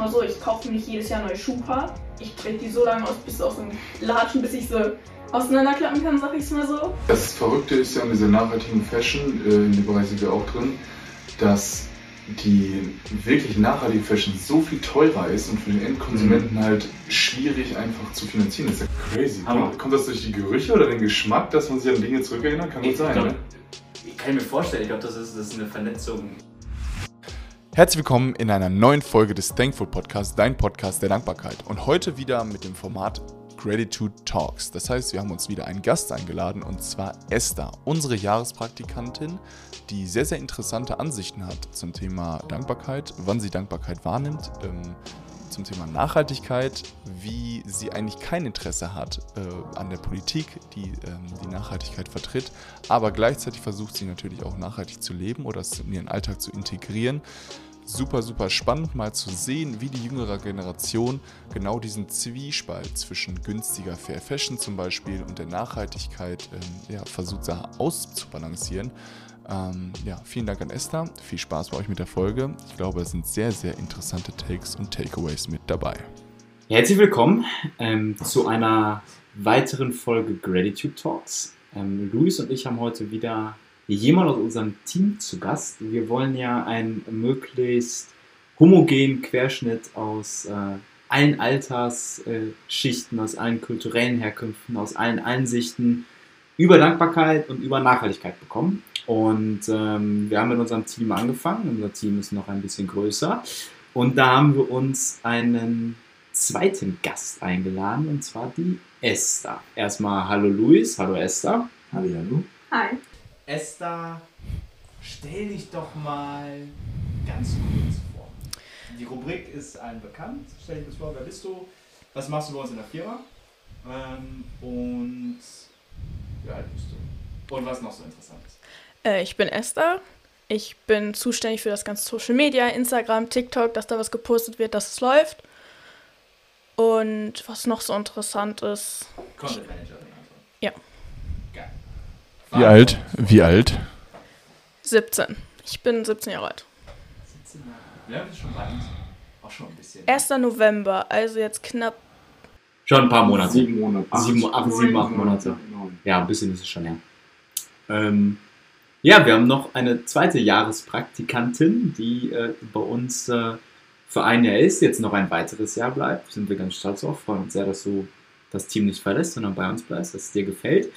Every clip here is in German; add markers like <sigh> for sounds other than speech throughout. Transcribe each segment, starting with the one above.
mal so, ich kaufe nicht jedes Jahr neue Schuhpaar. Ich trage die so lange aus, bis aus dem Latschen, bis ich sie auseinanderklappen kann, sag ich mal so. Das Verrückte ist ja an dieser nachhaltigen Fashion, äh, in dem Bereich sind wir auch drin, dass die wirklich nachhaltige Fashion so viel teurer ist und für den Endkonsumenten mhm. halt schwierig einfach zu finanzieren. Das ist ja crazy. Hammer. Kommt das durch die Gerüche oder den Geschmack, dass man sich an Dinge zurückerinnert? Kann das sein, glaub, ne? Ich kann mir vorstellen, ich glaube, das ist, das ist eine Vernetzung. Herzlich willkommen in einer neuen Folge des Thankful Podcasts, dein Podcast der Dankbarkeit. Und heute wieder mit dem Format Gratitude Talks. Das heißt, wir haben uns wieder einen Gast eingeladen und zwar Esther, unsere Jahrespraktikantin, die sehr, sehr interessante Ansichten hat zum Thema Dankbarkeit, wann sie Dankbarkeit wahrnimmt, ähm, zum Thema Nachhaltigkeit, wie sie eigentlich kein Interesse hat äh, an der Politik, die ähm, die Nachhaltigkeit vertritt, aber gleichzeitig versucht sie natürlich auch nachhaltig zu leben oder es in ihren Alltag zu integrieren super, super spannend mal zu sehen, wie die jüngere Generation genau diesen Zwiespalt zwischen günstiger Fair Fashion zum Beispiel und der Nachhaltigkeit ähm, ja, versucht auszubalancieren. Ähm, ja, vielen Dank an Esther. Viel Spaß bei euch mit der Folge. Ich glaube, es sind sehr, sehr interessante Takes und Takeaways mit dabei. Herzlich willkommen ähm, zu einer weiteren Folge Gratitude Talks. Ähm, Luis und ich haben heute wieder jemand aus unserem Team zu Gast. Wir wollen ja einen möglichst homogenen Querschnitt aus äh, allen Altersschichten, äh, aus allen kulturellen Herkünften, aus allen Einsichten über Dankbarkeit und über Nachhaltigkeit bekommen. Und ähm, wir haben mit unserem Team angefangen. Unser Team ist noch ein bisschen größer. Und da haben wir uns einen zweiten Gast eingeladen, und zwar die Esther. Erstmal Hallo Luis, hallo Esther. Hallo, hallo. Hi. Esther, stell dich doch mal ganz kurz vor. Die Rubrik ist allen bekannt. Stell dich kurz vor, wer bist du? Was machst du bei uns in der Firma? Ähm, und wie alt bist du? Und was noch so interessant ist? Äh, ich bin Esther. Ich bin zuständig für das ganze Social Media, Instagram, TikTok, dass da was gepostet wird, dass es läuft. Und was noch so interessant ist. Content Managerin also. Ja. Wie alt? Wie alt? 17. Ich bin 17 Jahre alt. 17 Jahre. Ja, das ist schon weit. Auch schon ein bisschen. 1. November, also jetzt knapp. Schon ein paar Monate. Sieben Monate. Acht, sieben, acht, sieben, acht Monate. Ja, ein bisschen ist es schon her. Ähm, ja, wir haben noch eine zweite Jahrespraktikantin, die äh, bei uns äh, für ein Jahr ist, jetzt noch ein weiteres Jahr bleibt. Sind wir ganz stolz auf. Freuen uns sehr, dass du das Team nicht verlässt, sondern bei uns bleibst, dass es dir gefällt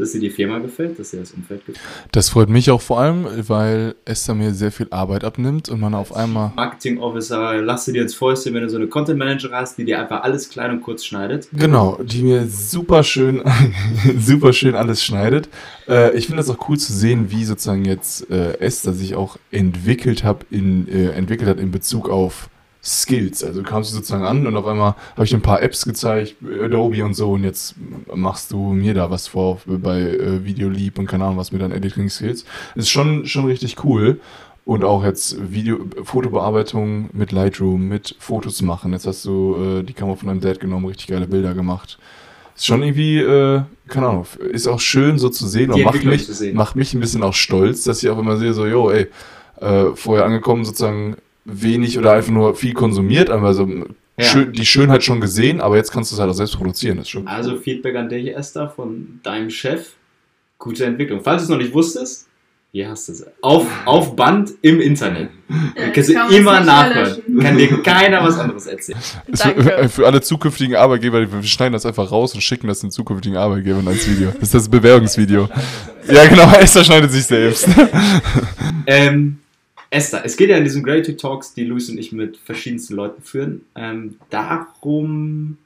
dass dir die Firma gefällt, dass dir das Umfeld gefällt. Das freut mich auch vor allem, weil Esther mir sehr viel Arbeit abnimmt und man auf einmal. Marketing Officer, lass dir ins Fäustchen, wenn du so eine Content Manager hast, die dir einfach alles klein und kurz schneidet. Genau, die mir super schön, <laughs> super schön alles schneidet. Äh, ich finde es auch cool zu sehen, wie sozusagen jetzt äh, Esther sich auch entwickelt hat in, äh, entwickelt hat in Bezug auf Skills. Also du kamst sozusagen an und auf einmal habe ich ein paar Apps gezeigt, Adobe und so, und jetzt machst du mir da was vor bei äh, Videoleap und keine Ahnung was mit deinen Editing-Skills. Ist schon, schon richtig cool. Und auch jetzt Video, Fotobearbeitung mit Lightroom, mit Fotos machen. Jetzt hast du äh, die Kamera von deinem Dad genommen, richtig geile Bilder gemacht. Ist schon irgendwie, äh, keine Ahnung, ist auch schön so zu sehen und macht mich, macht mich ein bisschen auch stolz, dass ich auch immer sehe, so, yo, ey, äh, vorher angekommen sozusagen wenig oder einfach nur viel konsumiert, also ja. schön, die Schönheit schon gesehen, aber jetzt kannst du es halt auch selbst produzieren. Das ist schon also Feedback an dich, Esther, von deinem Chef. Gute Entwicklung. Falls du es noch nicht wusstest, hier hast du es. Auf, auf Band im Internet. Ja, kannst du immer nachhören. Kann dir keiner was anderes erzählen. Für, für, alle zukünftigen Arbeitgeber, wir schneiden das einfach raus und schicken das den zukünftigen Arbeitgebern als Video. Das ist das Bewerbungsvideo. Ja, genau, Esther schneidet sich selbst. ähm, Esther, es geht ja in diesen Gratitude Talks, die Luis und ich mit verschiedensten Leuten führen, ähm, darum,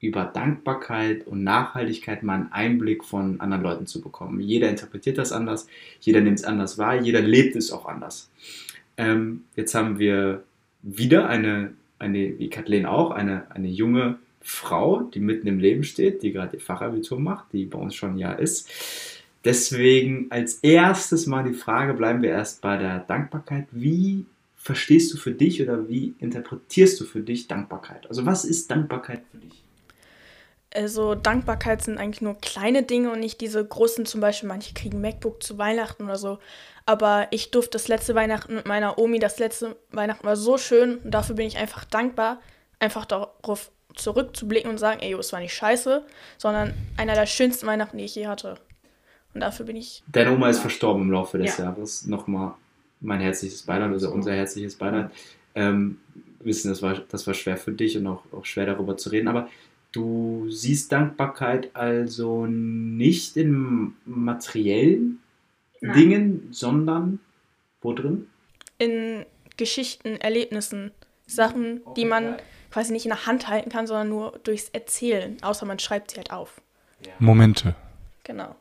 über Dankbarkeit und Nachhaltigkeit mal einen Einblick von anderen Leuten zu bekommen. Jeder interpretiert das anders, jeder nimmt es anders wahr, jeder lebt es auch anders. Ähm, jetzt haben wir wieder eine, eine wie Kathleen auch, eine, eine junge Frau, die mitten im Leben steht, die gerade ihr Fachabitur macht, die bei uns schon ein Jahr ist Deswegen als erstes mal die Frage, bleiben wir erst bei der Dankbarkeit. Wie verstehst du für dich oder wie interpretierst du für dich Dankbarkeit? Also was ist Dankbarkeit für dich? Also Dankbarkeit sind eigentlich nur kleine Dinge und nicht diese großen, zum Beispiel manche kriegen MacBook zu Weihnachten oder so. Aber ich durfte das letzte Weihnachten mit meiner Omi, das letzte Weihnachten war so schön und dafür bin ich einfach dankbar, einfach darauf zurückzublicken und sagen, ey, es war nicht scheiße, sondern einer der schönsten Weihnachten, die ich je hatte. Und dafür bin ich. Deine Oma ist verstorben im Laufe des Ja. Jahres. Nochmal mein herzliches Beileid, also unser herzliches Beileid. Ähm, wir wissen, das war, das war schwer für dich und auch, auch schwer darüber zu reden, aber du siehst Dankbarkeit also nicht in materiellen Nein. Dingen, sondern wo drin? in Geschichten, Erlebnissen, Sachen, die man quasi nicht in der Hand halten kann, sondern nur durchs Erzählen, außer man schreibt sie halt auf. Momente. Genau.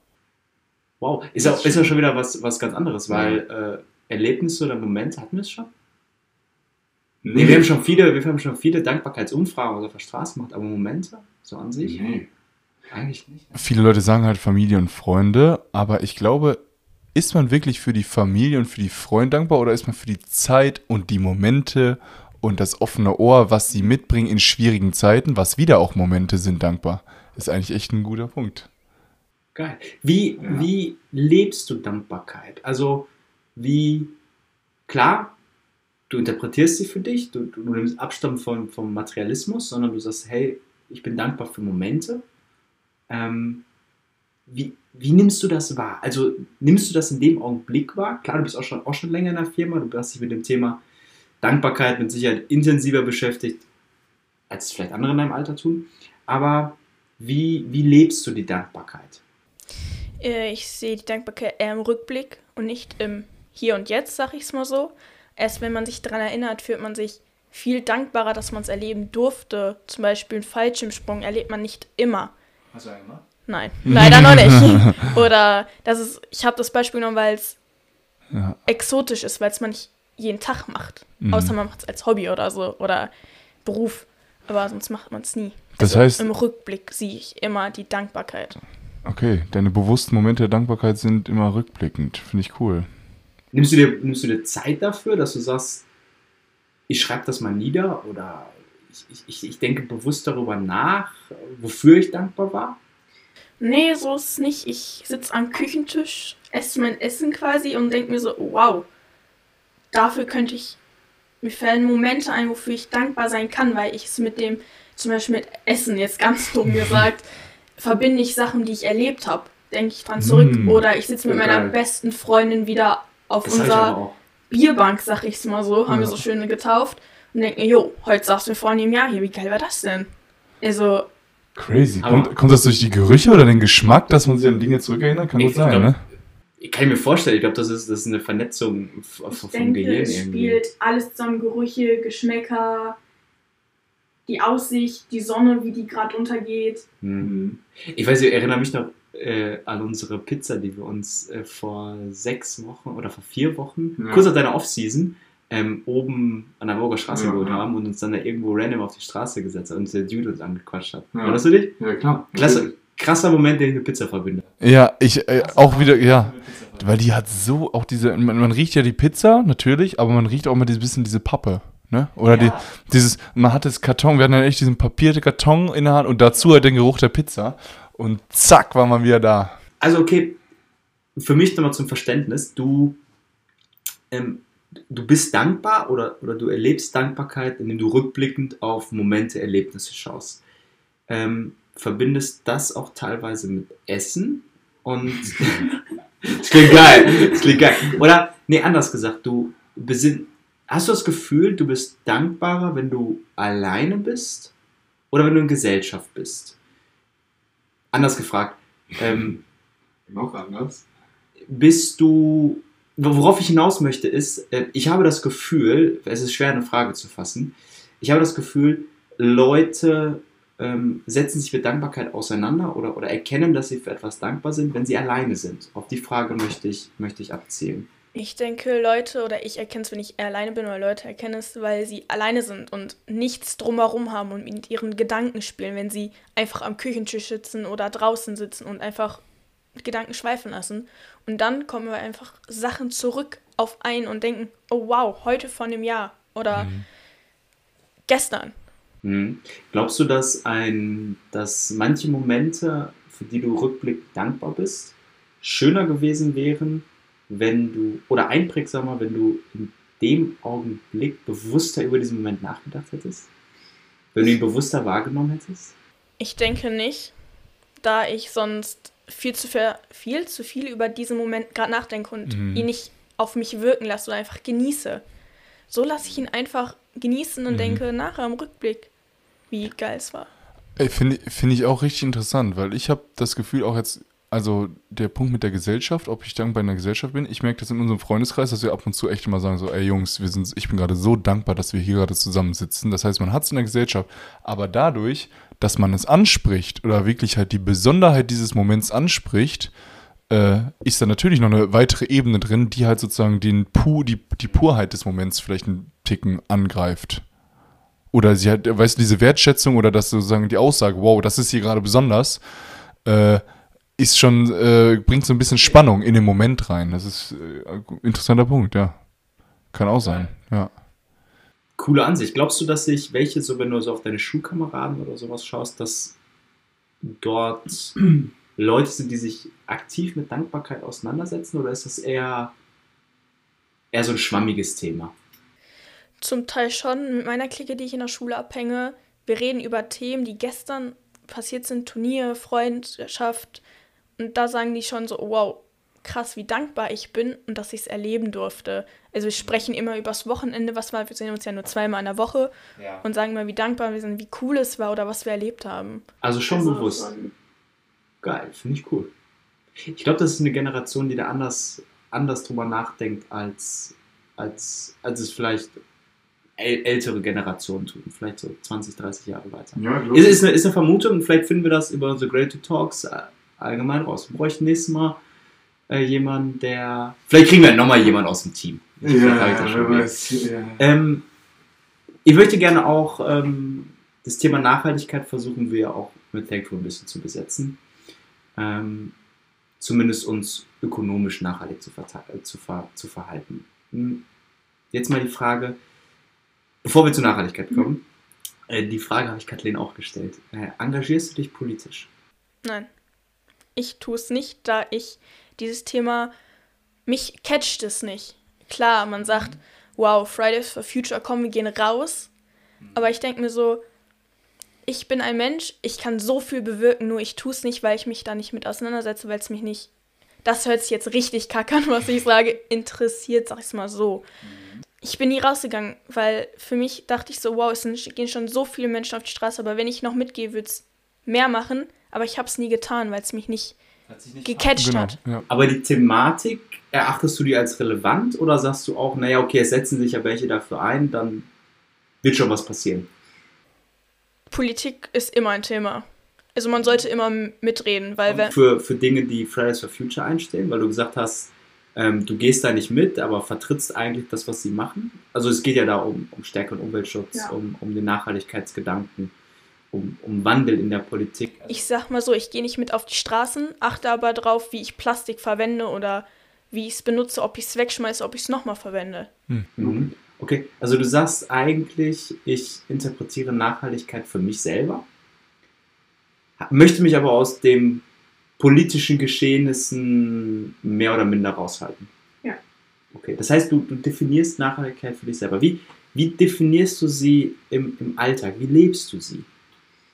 Wow, ist auch, ist auch schon wieder was, was ganz anderes, weil äh, Erlebnisse oder Momente hatten wir es schon? Nee, wir haben schon viele, wir haben schon viele Dankbarkeitsumfragen auf der Straße gemacht, aber Momente, so an sich, Nee. eigentlich nicht. Viele Leute sagen halt Familie und Freunde, aber ich glaube, ist man wirklich für die Familie und für die Freunde dankbar oder ist man für die Zeit und die Momente und das offene Ohr, was sie mitbringen in schwierigen Zeiten, was wieder auch Momente sind, dankbar? Ist eigentlich echt ein guter Punkt. Geil. Wie, Ja. wie lebst du Dankbarkeit? Also, wie, klar, du interpretierst sie für dich, du, du nimmst Abstand von, vom Materialismus, sondern du sagst, hey, ich bin dankbar für Momente. Ähm, wie, wie nimmst du das wahr? Also, nimmst du das in dem Augenblick wahr? Klar, du bist auch schon, auch schon länger in der Firma, du hast dich mit dem Thema Dankbarkeit mit Sicherheit intensiver beschäftigt, als es vielleicht andere in deinem Alter tun. Aber wie, wie lebst du die Dankbarkeit? Äh, Ich sehe die Dankbarkeit eher im Rückblick und nicht im Hier und Jetzt, sag ich es mal so. Erst wenn man sich daran erinnert, fühlt man sich viel dankbarer, dass man es erleben durfte. Zum Beispiel einen Fallschirmsprung erlebt man nicht immer. Hast du einen gemacht? Nein, leider noch nicht. <laughs> Oder das ist, ich habe das Beispiel genommen, weil es Ja. exotisch ist, weil es man nicht jeden Tag macht. Mhm. Außer man macht es als Hobby oder so oder Beruf. Aber sonst macht man es nie. Das Also heißt- Im Rückblick sehe ich immer die Dankbarkeit. Okay, deine bewussten Momente der Dankbarkeit sind immer rückblickend. Finde ich cool. Nimmst du, dir, nimmst du dir Zeit dafür, dass du sagst, ich schreibe das mal nieder oder ich, ich, ich denke bewusst darüber nach, wofür ich dankbar war? Nee, so ist es nicht. Ich sitze am Küchentisch, esse mein Essen quasi und denke mir so, wow, dafür könnte ich, mir fallen Momente ein, wofür ich dankbar sein kann, weil ich es mit dem, zum Beispiel mit Essen, jetzt ganz <laughs> dumm <laughs> gesagt, verbinde ich Sachen, die ich erlebt habe. Denke ich dran zurück. Mm. Oder ich sitze mit Ja, meiner besten Freundin wieder auf Das ich unserer. Bierbank, sag ich's mal so, haben wir Ja. so schön getauft und denken, jo, heute saßen wir vor einem Jahr hier, wie geil war das denn? Also, Crazy. Kommt, kommt das durch die Gerüche oder den Geschmack, dass man sich an Dinge zurückerinnert? Kann Ich gut sein, glaub, ne? Ich kann mir vorstellen, ich glaube, das ist, das ist eine Vernetzung ich vom denke, Gehirn es irgendwie. spielt alles zusammen, Gerüche, Geschmäcker, die Aussicht, die Sonne, wie die gerade untergeht. Mhm. Ich weiß, ich erinnere mich noch äh, an unsere Pizza, die wir uns äh, vor sechs Wochen oder vor vier Wochen, Ja. kurz nach deiner Off-Season, ähm, oben an der Burger Straße Ja, geholt ja. haben und uns dann da irgendwo random auf die Straße gesetzt haben und der Dude uns angequatscht hat. Ja. Erinnerst du dich? Ja, klar. Klasse, krasser Moment, den ich mit Pizza verbinde. Ja, ich äh, auch wieder, ja. Weil die hat so auch diese, man, man riecht ja die Pizza, natürlich, aber man riecht auch mal ein bisschen diese Pappe. Ne? Oder die, dieses, man hat das Karton, wir hatten ja echt diesen papierten Karton in der Hand und dazu halt den Geruch der Pizza. Und zack, war man wieder da. Also okay, für mich nochmal zum Verständnis, du, ähm, du bist dankbar oder, oder du erlebst Dankbarkeit, indem du rückblickend auf Momente, Erlebnisse schaust. Ähm, verbindest das auch teilweise mit Essen und <laughs> das klingt geil, das klingt geil. Oder, nee, anders gesagt, du besinn, hast du das Gefühl, du bist dankbarer, wenn du alleine bist oder wenn du in Gesellschaft bist? Anders gefragt, ähm, <laughs> Noch anders. bist du, worauf ich hinaus möchte, ist, äh, ich habe das Gefühl, es ist schwer eine Frage zu fassen, ich habe das Gefühl, Leute ähm, setzen sich mit Dankbarkeit auseinander oder, oder erkennen, dass sie für etwas dankbar sind, wenn sie alleine sind. Auf die Frage möchte ich, möchte ich abzielen. Ich denke, Leute, oder ich erkenne es, wenn ich alleine bin, oder Leute erkennen es, weil sie alleine sind und nichts drumherum haben und mit ihren Gedanken spielen, wenn sie einfach am Küchentisch sitzen oder draußen sitzen und einfach Gedanken schweifen lassen. Und dann kommen wir einfach Sachen zurück auf einen und denken, oh wow, heute von dem Jahr oder gestern. Mhm. Glaubst du, dass, ein, dass manche Momente, für die du rückblickend dankbar bist, schöner gewesen wären, wenn du, oder einprägsamer, wenn du in dem Augenblick bewusster über diesen Moment nachgedacht hättest? Wenn du ihn bewusster wahrgenommen hättest? Ich denke nicht, da ich sonst viel zu, viel, zu viel über diesen Moment gerade nachdenke und mhm. ihn nicht auf mich wirken lasse oder einfach genieße. So lasse ich ihn einfach genießen und mhm. denke nachher im Rückblick, wie geil es war. Finde find ich auch richtig interessant, weil ich habe das Gefühl auch jetzt also der Punkt mit der Gesellschaft, ob ich dankbar in der Gesellschaft bin, ich merke das in unserem Freundeskreis, dass wir ab und zu echt immer sagen so, ey Jungs, wir sind, ich bin gerade so dankbar, dass wir hier gerade zusammensitzen. Das heißt, man hat es in der Gesellschaft, aber dadurch, dass man es anspricht oder wirklich halt die Besonderheit dieses Moments anspricht, äh, ist da natürlich noch eine weitere Ebene drin, die halt sozusagen den Pu, die, die Purheit des Moments vielleicht einen Ticken angreift. Oder sie hat, weißt du, diese Wertschätzung oder das sozusagen die Aussage, wow, das ist hier gerade besonders, äh, ist schon, äh, bringt so ein bisschen Spannung in den Moment rein. Das ist äh, ein interessanter Punkt, ja. Kann auch sein, ja. Coole Ansicht. Glaubst du, dass sich welche, so wenn du so auf deine Schulkameraden oder sowas schaust, dass dort <clears throat> Leute sind, die sich aktiv mit Dankbarkeit auseinandersetzen oder ist das eher, eher so ein schwammiges Thema? Zum Teil schon. Mit meiner Clique, die ich in der Schule abhänge, wir reden über Themen, die gestern passiert sind, Turnier, Freundschaft, und da sagen die schon so, wow, krass, wie dankbar ich bin und dass ich es erleben durfte. Also wir sprechen immer übers Wochenende, was war, wir sehen uns ja nur zweimal in der Woche ja. und sagen mal, wie dankbar wir sind, wie cool es war oder was wir erlebt haben. Also schon also bewusst. Geil, finde ich cool. Ich glaube, das ist eine Generation, die da anders, anders drüber nachdenkt, als, als, als es vielleicht ältere Generationen tun, vielleicht so 20, 30 Jahre weiter. Ja, ist, ist, eine, ist eine Vermutung, vielleicht finden wir das über The Great Talks äh, allgemein raus. Wir bräuchten nächstes Mal äh, jemanden, der. Vielleicht kriegen wir nochmal jemanden aus dem Team. Ja, ja, ja. Ähm, ich möchte gerne auch ähm, das Thema Nachhaltigkeit versuchen wir auch mit Thankful ein bisschen zu besetzen. Ähm, zumindest uns ökonomisch nachhaltig zu, äh, zu, ver zu verhalten. Hm. Jetzt mal die Frage, bevor wir zur Nachhaltigkeit kommen, äh, die Frage habe ich Kathleen auch gestellt. Äh, engagierst du dich politisch? Nein ich tue es nicht, da ich dieses Thema, mich catcht es nicht. Klar, man sagt, wow, Fridays for Future, komm, wir gehen raus. Aber ich denke mir so, ich bin ein Mensch, ich kann so viel bewirken, nur ich tue es nicht, weil ich mich da nicht mit auseinandersetze, weil es mich nicht, das hört sich jetzt richtig kacke an, was ich sage, interessiert, sag ich es mal so. Ich bin nie rausgegangen, weil für mich dachte ich so, wow, es gehen schon so viele Menschen auf die Straße, aber wenn ich noch mitgehe, würde es mehr machen aber ich habe es nie getan, weil es mich nicht, nicht gecatcht genau, hat. Ja. Aber die Thematik, erachtest du die als relevant oder sagst du auch, naja, okay, es setzen sich ja welche dafür ein, dann wird schon was passieren? Politik ist immer ein Thema. Also man sollte immer mitreden, weil wenn für, für Dinge, die Fridays for Future einstehen, weil du gesagt hast, ähm, du gehst da nicht mit, aber vertrittst eigentlich das, was sie machen. Also es geht ja da um, um stärkeren Umweltschutz, ja. um, um den Nachhaltigkeitsgedanken um, um Wandel in der Politik. Ich sag mal so, ich gehe nicht mit auf die Straßen, achte aber drauf, wie ich Plastik verwende oder wie ich es benutze, ob ich es wegschmeiße, ob ich es nochmal verwende. Hm. Mhm. Okay, also du sagst eigentlich, ich interpretiere Nachhaltigkeit für mich selber, möchte mich aber aus den politischen Geschehnissen mehr oder minder raushalten. Ja. Okay, das heißt, du, du definierst Nachhaltigkeit für dich selber. Wie, wie definierst du sie im, im Alltag? Wie lebst du sie?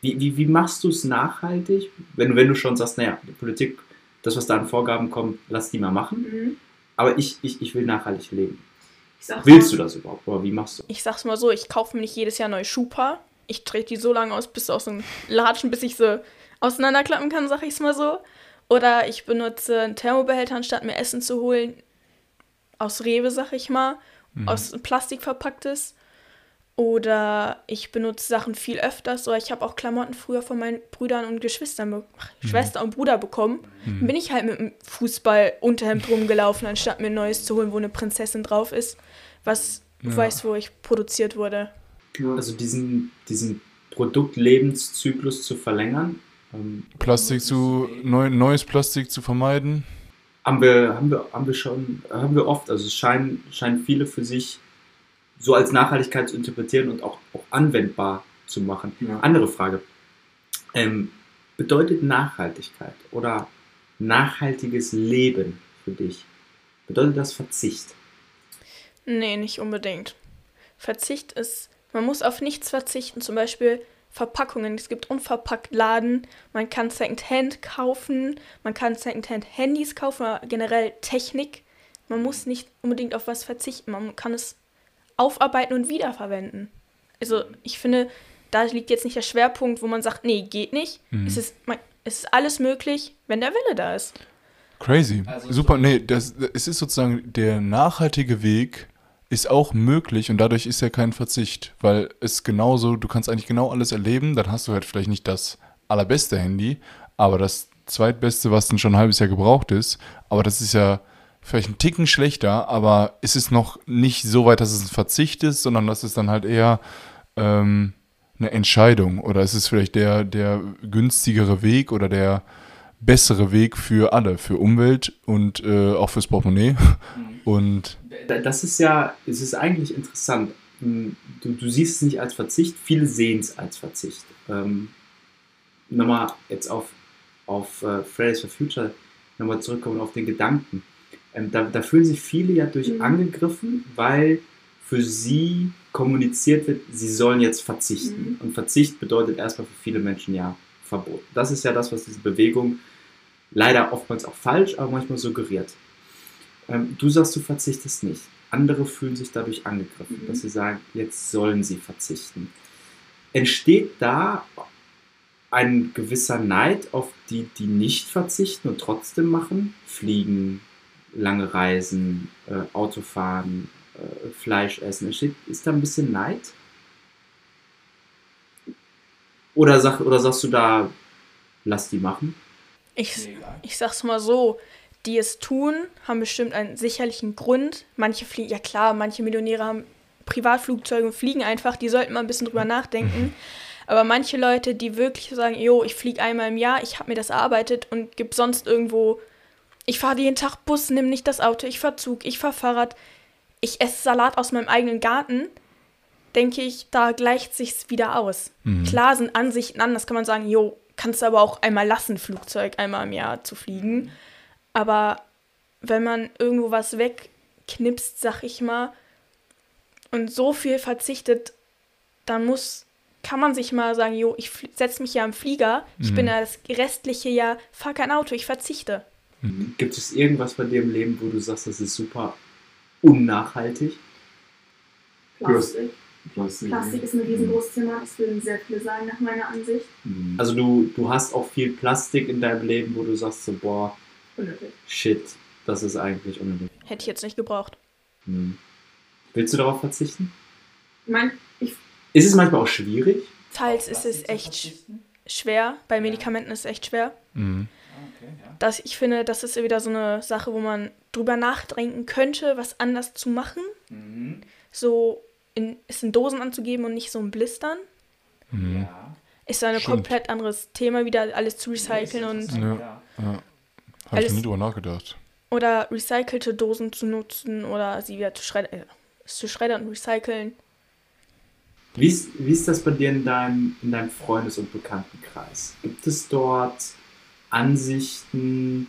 Wie, wie, wie machst du es nachhaltig, wenn, wenn du schon sagst, naja, die Politik, das, was da an Vorgaben kommt, lass die mal machen. Mhm. Aber ich, ich, ich will nachhaltig leben. Willst mal, du das überhaupt? Oder wie machst du? Ich sag's mal so, ich kaufe mir nicht jedes Jahr neue Schuhpaar. Ich trete die so lange aus, bis aus dem Latschen, bis ich sie auseinanderklappen kann, sag ich's mal so. Oder ich benutze einen Thermobehälter, anstatt mir Essen zu holen. Aus Rewe, sag ich mal. Mhm. Aus Plastik verpacktes. Oder ich benutze Sachen viel öfters. Oder ich habe auch Klamotten früher von meinen Brüdern und Geschwistern, mhm. Schwester und Bruder bekommen. Mhm. Dann bin ich halt mit einem Fußball-Unterhemd rumgelaufen, anstatt mir ein neues zu holen, wo eine Prinzessin drauf ist, was ja. du weißt, wo ich produziert wurde. Also diesen, diesen Produktlebenszyklus zu verlängern. Ähm, Plastik zu, neu, neues Plastik zu vermeiden. Haben wir, haben wir, haben wir schon, haben wir oft. Also es scheinen, scheinen viele für sich so als Nachhaltigkeit zu interpretieren und auch, auch anwendbar zu machen. Ja. Andere Frage. Ähm, bedeutet Nachhaltigkeit oder nachhaltiges Leben für dich, bedeutet das Verzicht? Nee, nicht unbedingt. Verzicht ist, man muss auf nichts verzichten, zum Beispiel Verpackungen. Es gibt unverpackt Laden, man kann Secondhand kaufen, man kann Secondhand Handys kaufen, oder generell Technik. Man muss nicht unbedingt auf was verzichten, man kann es aufarbeiten und wiederverwenden. Also ich finde, da liegt jetzt nicht der Schwerpunkt, wo man sagt, nee, geht nicht. Es, ist, man, es ist alles möglich, wenn der Wille da ist. Crazy. Also Super. so- Nee, das, es ist sozusagen der nachhaltige Weg ist auch möglich und dadurch ist ja kein Verzicht, weil es genauso, du kannst eigentlich genau alles erleben, dann hast du halt vielleicht nicht das allerbeste Handy, aber das zweitbeste, was dann schon ein halbes Jahr gebraucht ist, aber das ist ja vielleicht ein Ticken schlechter, aber es ist noch nicht so weit, dass es ein Verzicht ist, sondern das ist dann halt eher ähm, eine Entscheidung oder es ist vielleicht der, der günstigere Weg oder der bessere Weg für alle, für Umwelt und äh, auch fürs Portemonnaie. Und Da- Das ist ja, es ist eigentlich interessant. Hm, Du, du siehst es nicht als Verzicht, viele sehen es als Verzicht. Ähm, nochmal jetzt auf, auf äh, Fridays for Future, nochmal zurückkommen auf den Gedanken. Ähm, da, da fühlen sich viele ja durch Mhm. angegriffen, weil für sie kommuniziert wird, sie sollen jetzt verzichten. Mhm. Und Verzicht bedeutet erstmal für viele Menschen ja Verbot. Das ist ja das, was diese Bewegung leider oftmals auch falsch, aber manchmal suggeriert. Ähm, du sagst, du verzichtest nicht. Andere fühlen sich dadurch angegriffen, Mhm. dass sie sagen, jetzt sollen sie verzichten. Entsteht da ein gewisser Neid auf die, die nicht verzichten und trotzdem machen? Fliegen, lange Reisen, äh, Autofahren, äh, Fleisch essen. Ist da ein bisschen Neid? Oder, sag, oder sagst du da, lass die machen? Ich, ich sag's mal so, die es tun, haben bestimmt einen sicherlichen Grund. Manche fliegen, ja klar, manche Millionäre haben Privatflugzeuge und fliegen einfach, die sollten mal ein bisschen drüber nachdenken. Aber manche Leute, die wirklich sagen, jo, ich fliege einmal im Jahr, ich habe mir das erarbeitet und gib sonst irgendwo, ich fahre jeden Tag Bus, nimm nicht das Auto, ich fahr Zug, ich fahr Fahrrad, ich esse Salat aus meinem eigenen Garten, denke ich, da gleicht sich's wieder aus. Mhm. Klar sind Ansichten anders, kann man sagen, jo, kannst du aber auch einmal lassen, Flugzeug einmal im Jahr zu fliegen. Aber wenn man irgendwo was wegknipst, sag ich mal, und so viel verzichtet, dann muss, kann man sich mal sagen, jo, ich setze mich ja im Flieger, ich bin Mhm. ja das restliche Jahr, fahr kein Auto, ich verzichte. Gibt es irgendwas bei dir im Leben, wo du sagst, das ist super unnachhaltig? Plastik. Plastik. Plastik ist ein riesengroßes Thema, das würden sehr viele sagen, nach meiner Ansicht. Mhm. Also du, du hast auch viel Plastik in deinem Leben, wo du sagst so, boah, Unnötig. shit, das ist eigentlich unnötig. Hätte ich jetzt nicht gebraucht. Hm. Willst du darauf verzichten? Ich, Ist es manchmal auch schwierig? Teils ist es echt sch schwer, bei Medikamenten ist es echt schwer. Mhm. Dass ich finde, das ist wieder so eine Sache, wo man drüber nachdenken könnte, was anders zu machen. So in, es in Dosen anzugeben und nicht so in Blistern. Mhm. Ist so ein Stimmt. komplett anderes Thema, wieder alles zu recyceln und Ja, ja. Habe ich nie drüber nachgedacht. oder recycelte Dosen zu nutzen oder sie wieder zu schreddern, äh, zu schreddern und recyceln. Wie ist, wie ist das bei dir in deinem, in deinem Freundes- und Bekanntenkreis? Gibt es dort Ansichten,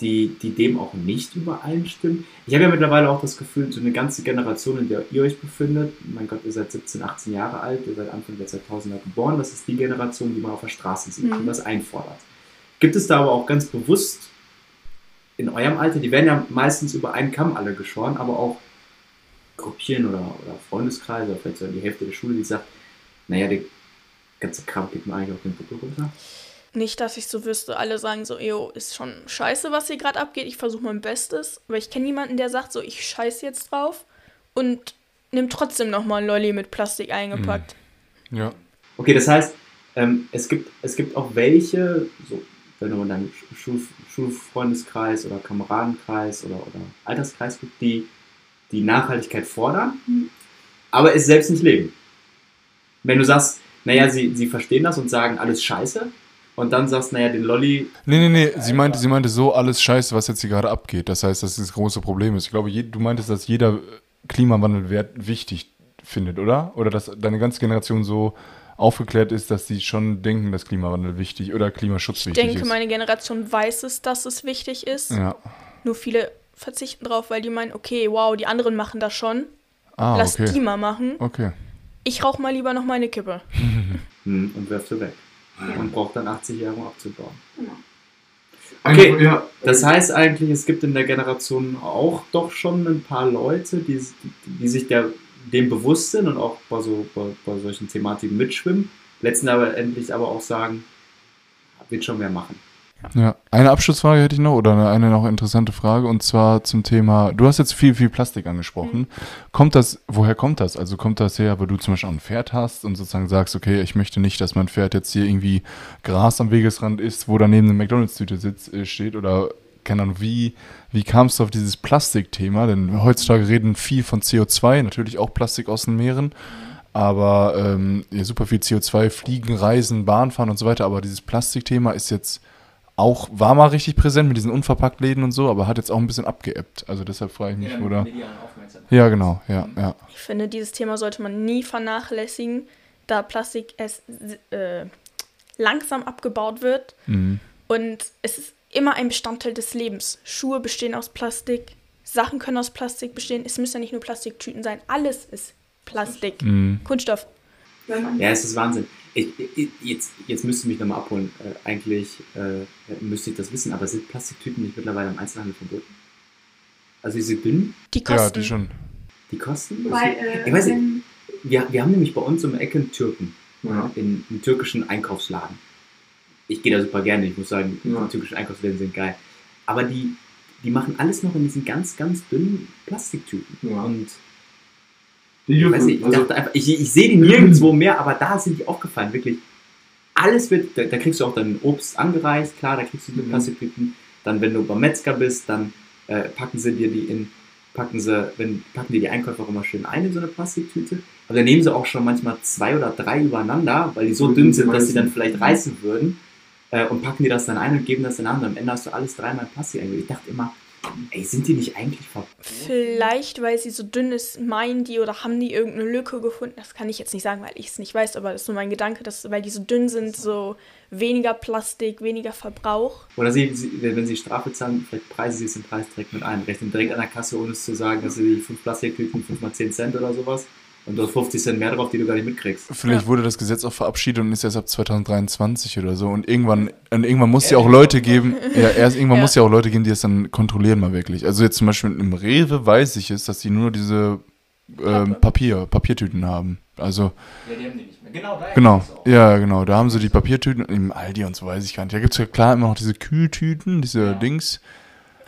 die, die dem auch nicht übereinstimmen? Ich habe ja mittlerweile auch das Gefühl, so eine ganze Generation, in der ihr euch befindet, mein Gott, ihr seid 17, 18 Jahre alt, ihr seid Anfang der 2000er geboren, das ist die Generation, die man auf der Straße sieht Mhm. und das einfordert. Gibt es da aber auch ganz bewusst in eurem Alter, die werden ja meistens über einen Kamm alle geschoren, aber auch Gruppchen oder, oder Freundeskreise oder vielleicht sogar die Hälfte der Schule, die sagt, naja, der ganze Kram geht mir eigentlich auf den Buckel runter. Nicht, dass ich so wüsste, alle sagen so, yo, ist schon scheiße, was hier gerade abgeht, ich versuche mein Bestes. Aber ich kenne niemanden, der sagt so, ich scheiß jetzt drauf und nimm trotzdem nochmal ein Lolli mit Plastik eingepackt. Ja. Okay, das heißt, ähm, es, gibt, es gibt auch welche, so, wenn du in deinem Schul Schulfreundeskreis oder Kameradenkreis oder, oder Alterskreis gibt, die die Nachhaltigkeit fordern, Mhm. aber es selbst nicht leben. Wenn du sagst, naja, sie, sie verstehen das und sagen, alles scheiße, und dann sagst, naja, den Lolli, Nee, nee, nee, sie meinte, sie meinte so alles scheiße, was jetzt hier gerade abgeht. Das heißt, dass das große Problem ist. Ich glaube, je, du meintest, dass jeder Klimawandel wert, wichtig findet, oder? Oder dass deine ganze Generation so aufgeklärt ist, dass sie schon denken, dass Klimawandel wichtig oder Klimaschutz Ich wichtig denke, ist. meine Generation weiß es, dass es wichtig ist. ja. Nur viele verzichten drauf, weil die meinen, okay, wow, die anderen machen das schon. Ah, Lass die okay. mal machen. Okay. Ich rauche mal lieber noch meine Kippe. <laughs> Hm, und wirft sie weg. Und braucht dann 80 Jahre, um abzubauen. Genau. Okay. Einfach, ja, Das heißt eigentlich, es gibt in der Generation auch doch schon ein paar Leute, die, die, die sich der, dem bewusst sind und auch bei, so, bei, bei solchen Thematiken mitschwimmen, letzten aber endlich aber auch sagen, wird schon mehr machen. Ja, eine Abschlussfrage hätte ich noch oder eine, eine noch interessante Frage und zwar zum Thema, du hast jetzt viel, viel Plastik angesprochen. Kommt das, woher kommt das? Also kommt das her, weil du zum Beispiel auch ein Pferd hast und sozusagen sagst, okay, ich möchte nicht, dass mein Pferd jetzt hier irgendwie Gras am Wegesrand isst, wo daneben eine McDonalds-Tüte sitzt, äh, steht oder keine Ahnung, wie, wie kamst du auf dieses Plastikthema? Denn heutzutage reden viel von CO2, natürlich auch Plastik aus den Meeren. Aber ähm, ja, super viel CO2, Fliegen, Reisen, Bahnfahren und so weiter. Aber dieses Plastikthema ist jetzt auch, war mal richtig präsent mit diesen Unverpacktläden und so, aber hat jetzt auch ein bisschen abgeebbt. Also deshalb frage ich mich, oder? Ja, genau, ja, ja. Ich finde, dieses Thema sollte man nie vernachlässigen, da Plastik erst äh, langsam abgebaut wird. Mhm. Und es ist immer ein Bestandteil des Lebens. Schuhe bestehen aus Plastik, Sachen können aus Plastik bestehen. Es müssen ja nicht nur Plastiktüten sein, alles ist Plastik. Mhm. Kunststoff. Ja, es ist Wahnsinn. Ich, ich, jetzt, jetzt müsst ihr mich nochmal abholen. Äh, eigentlich äh, müsste ich das wissen, aber sind Plastiktüten nicht mittlerweile im Einzelhandel verboten? Also diese dünnen, Die kosten. Ja, die schon. die kosten? Wobei, äh, ich weiß nicht, wir, wir haben nämlich bei uns um die Ecke einen Türken, Ja. in einem türkischen Einkaufsladen. Ich gehe da super gerne, ich muss sagen, Ja. die türkischen Einkaufsläden sind geil. Aber die, die machen alles noch in diesen ganz, ganz dünnen Plastiktüten. Ja. Und Die ich nicht, ich also, dachte einfach, ich, ich sehe die nirgendwo mehr, aber da sind die aufgefallen, wirklich. Alles wird, da, da kriegst du auch dein Obst angereicht, klar, da kriegst du die Mhm. Plastiktüten. Dann, wenn du beim Metzger bist, dann äh, packen sie dir die in, packen sie, wenn, packen dir die Einkäufer auch immer schön ein in so eine Plastiktüte. Aber dann nehmen sie auch schon manchmal zwei oder drei übereinander, weil die so Mhm, dünn sind, dass sie dann vielleicht reißen würden. Äh, und packen dir das dann ein und geben das dann an. Und am Ende hast du alles dreimal Plastik eingelegt. Ich dachte immer, ey, sind die nicht eigentlich verboten? Vielleicht, weil sie so dünn ist, meinen die oder haben die irgendeine Lücke gefunden. Das kann ich jetzt nicht sagen, weil ich es nicht weiß, aber das ist nur mein Gedanke, dass, weil die so dünn sind, so weniger Plastik, weniger Verbrauch. Oder sie, sie, wenn sie Strafe zahlen, vielleicht preisen sie es im Preis direkt mit ein. Rechnen direkt an der Kasse, ohne es zu sagen, dass sie die 5 Plastiktüten 5 mal 10 Cent oder sowas. Und du hast 50 Cent mehr drauf, die du gar nicht mitkriegst. Vielleicht wurde das Gesetz auch verabschiedet und ist erst ab 2023 oder so. Und irgendwann, und irgendwann muss es ja auch Leute geben, ja, <laughs> erst irgendwann Ja. muss ja auch Leute geben, die das dann kontrollieren mal wirklich. Also jetzt zum Beispiel im Rewe weiß ich es, dass die nur diese ähm, Papier, Papiertüten haben. Also Ja, die haben die nicht mehr. Genau, da Genau, ja, genau. Da haben sie die Papiertüten im Aldi und so weiß ich gar nicht. Da gibt es ja klar immer noch diese Kühltüten, diese Ja. Dings.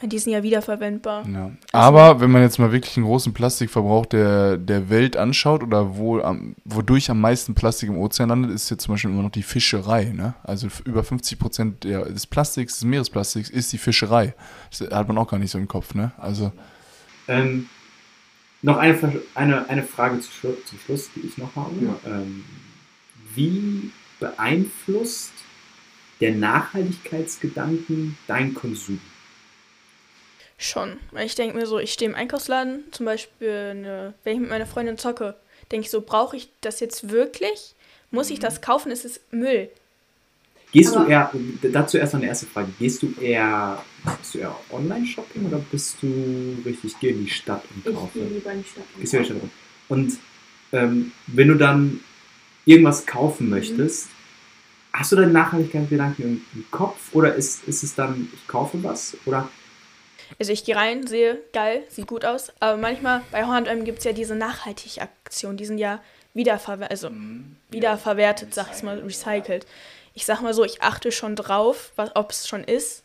Die sind ja wiederverwendbar. Ja. Aber wenn man jetzt mal wirklich einen großen Plastikverbrauch der, der Welt anschaut oder wo am, wodurch am meisten Plastik im Ozean landet, ist jetzt zum Beispiel immer noch die Fischerei. Ne? Also über 50 Prozent der, des Plastiks, des Meeresplastiks, ist die Fischerei. Das hat man auch gar nicht so im Kopf. Ne? Also Ähm, noch eine, eine, eine Frage zu zum Schluss, die ich noch habe. Ja. Ähm, wie beeinflusst der Nachhaltigkeitsgedanken dein Konsum? Schon. Weil ich denke mir so, ich stehe im Einkaufsladen, zum Beispiel, eine, wenn ich mit meiner Freundin zocke, denke ich so, brauche ich das jetzt wirklich? Muss ich das kaufen? Es ist Müll. Gehst Aber- du eher, dazu erst noch eine erste Frage, gehst du eher, bist du eher Online-Shopping oder bist du richtig, geh in die Stadt und ich kaufe? gehe lieber in die Stadt. und Gehst du in die kaufe. Stadt und ähm, wenn du dann irgendwas kaufen möchtest, hast du deinen Nachhaltigkeitsgedanken im, im Kopf oder ist, ist es dann, ich kaufe was? Oder Also ich gehe rein, sehe, geil, sieht gut aus. Aber manchmal bei H&M gibt es ja diese Nachhaltig-Aktionen, die sind ja wiederverwer also wiederverwertet, sag ich mal, recycelt. Ich sag mal so, ich achte schon drauf, ob es schon ist.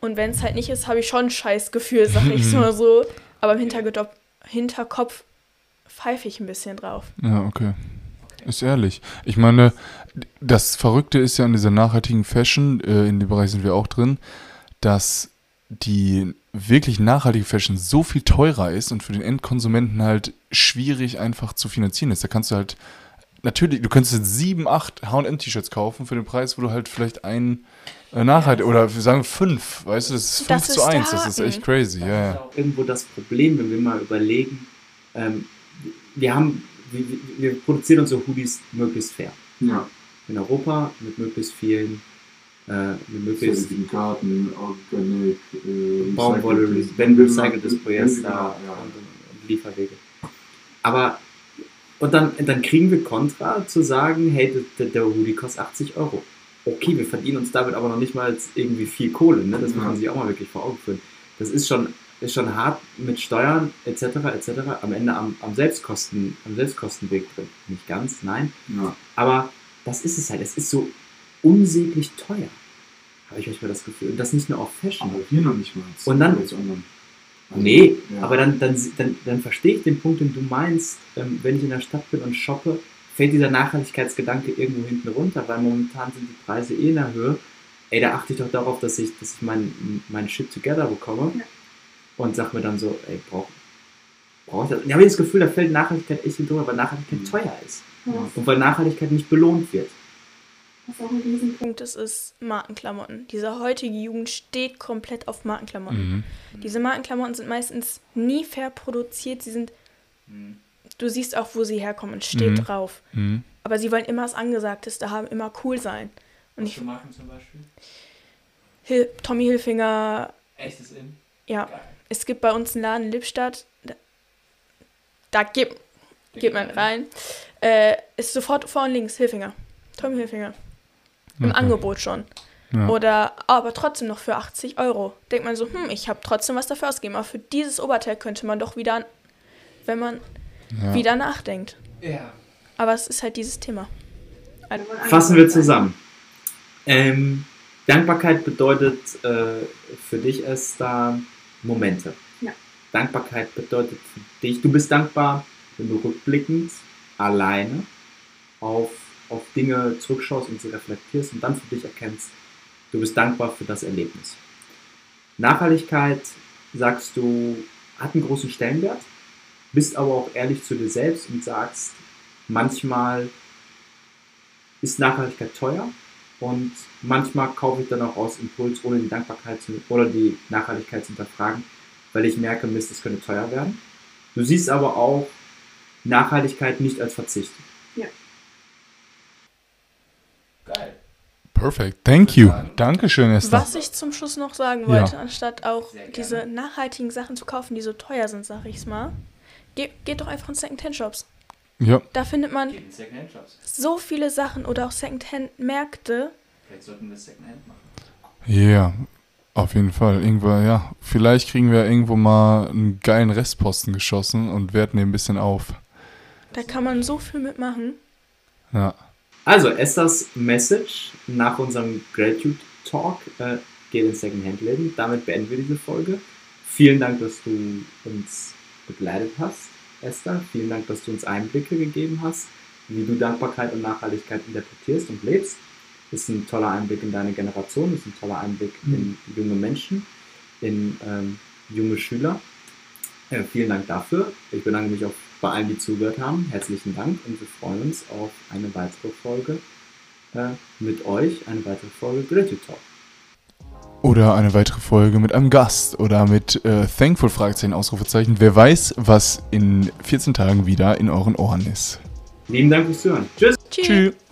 Und wenn es halt nicht ist, habe ich schon ein Scheißgefühl, sag ich <laughs> mal so. Aber im Hintergedop Hinterkopf pfeife ich ein bisschen drauf. Ja, okay. Ist ehrlich. Ich meine, das Verrückte ist ja an dieser nachhaltigen Fashion, äh, in dem Bereich sind wir auch drin, dass die wirklich nachhaltige Fashion so viel teurer ist und für den Endkonsumenten halt schwierig einfach zu finanzieren ist. Da kannst du halt, natürlich, du könntest jetzt sieben, acht H&M-T-Shirts kaufen für den Preis, wo du halt vielleicht ein äh, nachhaltig, oder wir sagen fünf, weißt du, das ist fünf Das zu ist eins, das ist echt crazy, ja, Das ist ja. auch irgendwo das Problem, wenn wir mal überlegen, ähm, wir haben, wir, wir- wir produzieren unsere Hoodies möglichst fair. Ja, In Europa mit möglichst vielen, äh, mit möglichst Zertifikaten, Organic, äh, Baumwolle, wenn recyceltes Polyester genau, ja. und, und Lieferwege. Aber und dann, dann kriegen wir Kontra zu sagen, hey, der, der Hoodie kostet 80 Euro. Okay, wir verdienen uns damit aber noch nicht mal irgendwie viel Kohle. Ne? Das muss Ja. man sich auch mal wirklich vor Augen führen. Das ist schon, ist schon hart mit Steuern etc. etc. am Ende am, am, Selbstkosten, am Selbstkostenweg drin. Nicht ganz, nein. Ja, Aber das ist es halt. Es ist so unsäglich teuer. Habe ich manchmal das Gefühl. Und das nicht nur auf Fashion. aber hier noch nicht mal. Und dann-. Also, Nee, ja. aber dann, dann, dann, dann verstehe ich den Punkt, den du meinst, ähm, wenn ich in der Stadt bin und shoppe, fällt dieser Nachhaltigkeitsgedanke irgendwo hinten runter, weil momentan sind die Preise eh in der Höhe. Ey, da achte ich doch darauf, dass ich, dass ich mein, mein Shit together bekomme Ja. und sag mir dann so, ey, brauch, brauch ich das? Ich habe das Gefühl, da fällt Nachhaltigkeit echt hinten drunter, weil Nachhaltigkeit Mhm. teuer ist. Was, Und weil Nachhaltigkeit nicht belohnt wird. Was auch ein Riesenpunkt Punkt ist, ist Markenklamotten. Diese heutige Jugend steht komplett auf Markenklamotten. Mhm. Diese Markenklamotten sind meistens nie fair produziert. Sie sind, du siehst auch, wo sie herkommen, steht Mhm. drauf. Mhm. Aber sie wollen immer das Angesagteste haben, immer cool sein. Und ich, Marken zum Beispiel? Hil Tommy Hilfinger, Echtes In? ja. Es gibt bei uns einen Laden in Lippstadt, da, da geht, geht man rein. Äh, ist sofort vorne links Hilfinger. Tommy Hilfinger. Im Okay. Angebot schon. Ja. Oder aber trotzdem noch für 80 Euro. Denkt man so, hm, ich habe trotzdem was dafür ausgegeben. Aber für dieses Oberteil könnte man doch wieder, wenn man Ja. wieder nachdenkt. Ja. Aber es ist halt dieses Thema. man Fassen wir zusammen. Ähm, Dankbarkeit bedeutet äh, für dich, Esther, Momente. Ja. Dankbarkeit bedeutet für dich, du bist dankbar, wenn du rückblickend alleine auf, auf Dinge zurückschaust und sie reflektierst und dann für dich erkennst, du bist dankbar für das Erlebnis. Nachhaltigkeit, sagst du, hat einen großen Stellenwert, bist aber auch ehrlich zu dir selbst und sagst, manchmal ist Nachhaltigkeit teuer und manchmal kaufe ich dann auch aus Impuls, ohne die Dankbarkeit zu, oder die Nachhaltigkeit zu hinterfragen, weil ich merke, Mist, das könnte teuer werden. Du siehst aber auch Nachhaltigkeit nicht als Verzicht. Ja. Geil. Perfect. Thank you. Dankeschön, Esther. Was ich zum Schluss noch sagen Ja. wollte, anstatt auch diese nachhaltigen Sachen zu kaufen, die so teuer sind, sag ich's mal, geht, geht doch einfach in Secondhand-Shops. Ja. Da findet man so viele Sachen oder auch Secondhand-Märkte. Vielleicht sollten wir Secondhand machen. Ja, auf jeden Fall. Irgendwann, ja. Vielleicht kriegen wir irgendwo mal einen geilen Restposten geschossen und werten den ein bisschen auf. Da kann man so viel mitmachen. Ja. Also, Esthers Message nach unserem Gratitude Talk äh, geht in Secondhand-Läden. Damit beenden wir diese Folge. Vielen Dank, dass du uns begleitet hast, Esther. Vielen Dank, dass du uns Einblicke gegeben hast, wie du Dankbarkeit und Nachhaltigkeit interpretierst und lebst. Ist ein toller Einblick in deine Generation, ist ein toller Einblick in junge Menschen, in ähm, junge Schüler. Äh, vielen Dank dafür. Ich bedanke mich auch bei allen, die zugehört haben. Herzlichen Dank und wir freuen uns auf eine weitere Folge äh, mit euch, eine weitere Folge Gratitude Talk. Oder eine weitere Folge mit einem Gast oder mit äh, Thankful Fragezeichen Ausrufezeichen. Wer weiß, was in 14 Tagen wieder in euren Ohren ist. Lieben Dank fürs Zuhören. Tschüss! Tschüss. Tschüss.